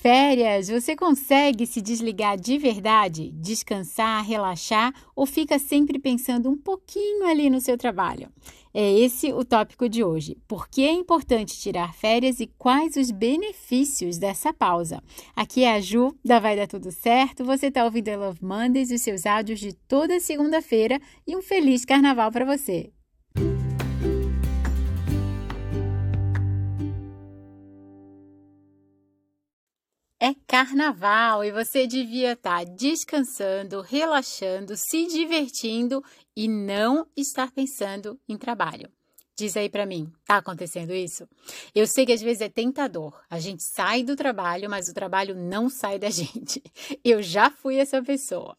Férias, você consegue se desligar de verdade, descansar, relaxar ou fica sempre pensando um pouquinho ali no seu trabalho? É esse o tópico de hoje. Por que é importante tirar férias e quais os benefícios dessa pausa? Aqui é a Ju, da Vai Dar Tudo Certo. Você está ouvindo a Love Mondays, os seus áudios de toda segunda-feira e um feliz carnaval para você! É carnaval e você devia estar tá descansando, relaxando, se divertindo e não estar pensando em trabalho. Diz aí para mim, tá acontecendo isso? Eu sei que às vezes é tentador. A gente sai do trabalho, mas o trabalho não sai da gente. Eu já fui essa pessoa.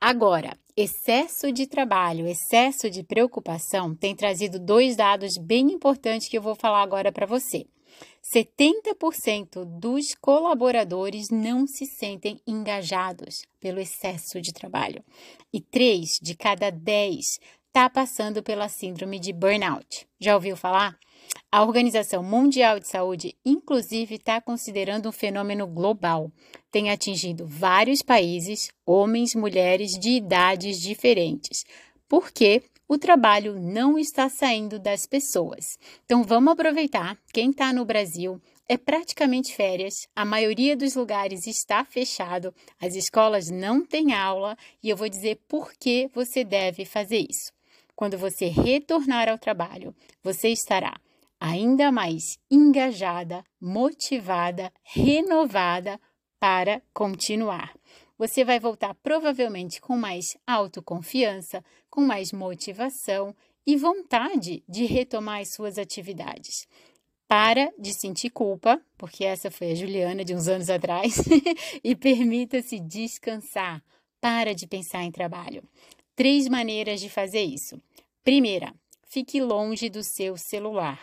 Agora, excesso de trabalho, excesso de preocupação tem trazido dois dados bem importantes que eu vou falar agora para você. 70% dos colaboradores não se sentem engajados pelo excesso de trabalho e 3 de cada 10 está passando pela síndrome de burnout. Já ouviu falar? A Organização Mundial de Saúde, inclusive, está considerando um fenômeno global. Tem atingido vários países, homens, mulheres de idades diferentes. Por quê? O trabalho não está saindo das pessoas. Então vamos aproveitar. Quem está no Brasil é praticamente férias, a maioria dos lugares está fechado, as escolas não têm aula e eu vou dizer por que você deve fazer isso. Quando você retornar ao trabalho, você estará ainda mais engajada, motivada, renovada para continuar você vai voltar provavelmente com mais autoconfiança, com mais motivação e vontade de retomar as suas atividades. Para de sentir culpa, porque essa foi a Juliana de uns anos atrás, e permita-se descansar. Para de pensar em trabalho. Três maneiras de fazer isso. Primeira, fique longe do seu celular.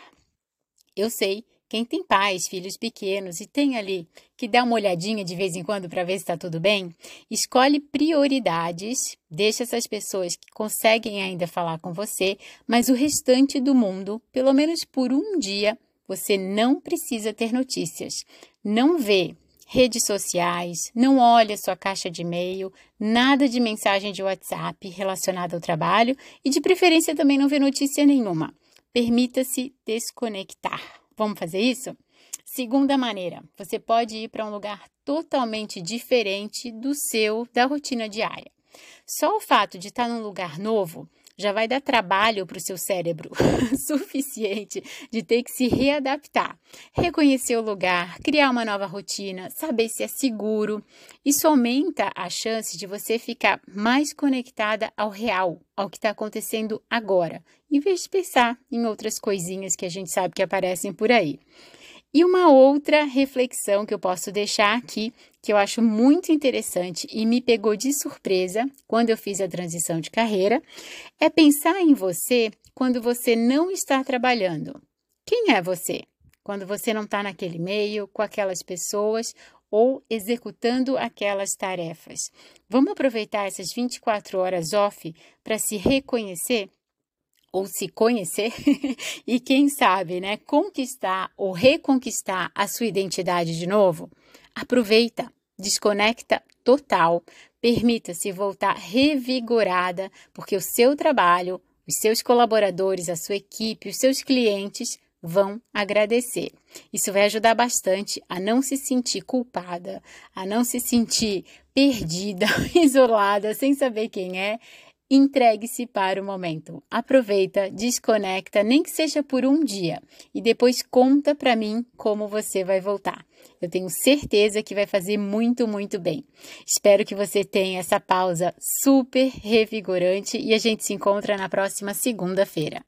Eu sei quem tem pais, filhos pequenos e tem ali que dar uma olhadinha de vez em quando para ver se está tudo bem, escolhe prioridades, deixa essas pessoas que conseguem ainda falar com você, mas o restante do mundo, pelo menos por um dia, você não precisa ter notícias. Não vê redes sociais, não olha sua caixa de e-mail, nada de mensagem de WhatsApp relacionada ao trabalho e de preferência também não vê notícia nenhuma. Permita-se desconectar. Vamos fazer isso? Segunda maneira, você pode ir para um lugar totalmente diferente do seu, da rotina diária. Só o fato de estar num lugar novo já vai dar trabalho para o seu cérebro suficiente de ter que se readaptar, reconhecer o lugar, criar uma nova rotina, saber se é seguro. Isso aumenta a chance de você ficar mais conectada ao real, ao que está acontecendo agora, em vez de pensar em outras coisinhas que a gente sabe que aparecem por aí. E uma outra reflexão que eu posso deixar aqui, que eu acho muito interessante e me pegou de surpresa quando eu fiz a transição de carreira, é pensar em você quando você não está trabalhando. Quem é você? Quando você não está naquele meio, com aquelas pessoas ou executando aquelas tarefas. Vamos aproveitar essas 24 horas off para se reconhecer ou se conhecer e quem sabe, né, conquistar ou reconquistar a sua identidade de novo, aproveita, desconecta total, permita-se voltar revigorada, porque o seu trabalho, os seus colaboradores, a sua equipe, os seus clientes vão agradecer. Isso vai ajudar bastante a não se sentir culpada, a não se sentir perdida, isolada, sem saber quem é Entregue-se para o momento. Aproveita, desconecta, nem que seja por um dia, e depois conta para mim como você vai voltar. Eu tenho certeza que vai fazer muito, muito bem. Espero que você tenha essa pausa super revigorante e a gente se encontra na próxima segunda-feira.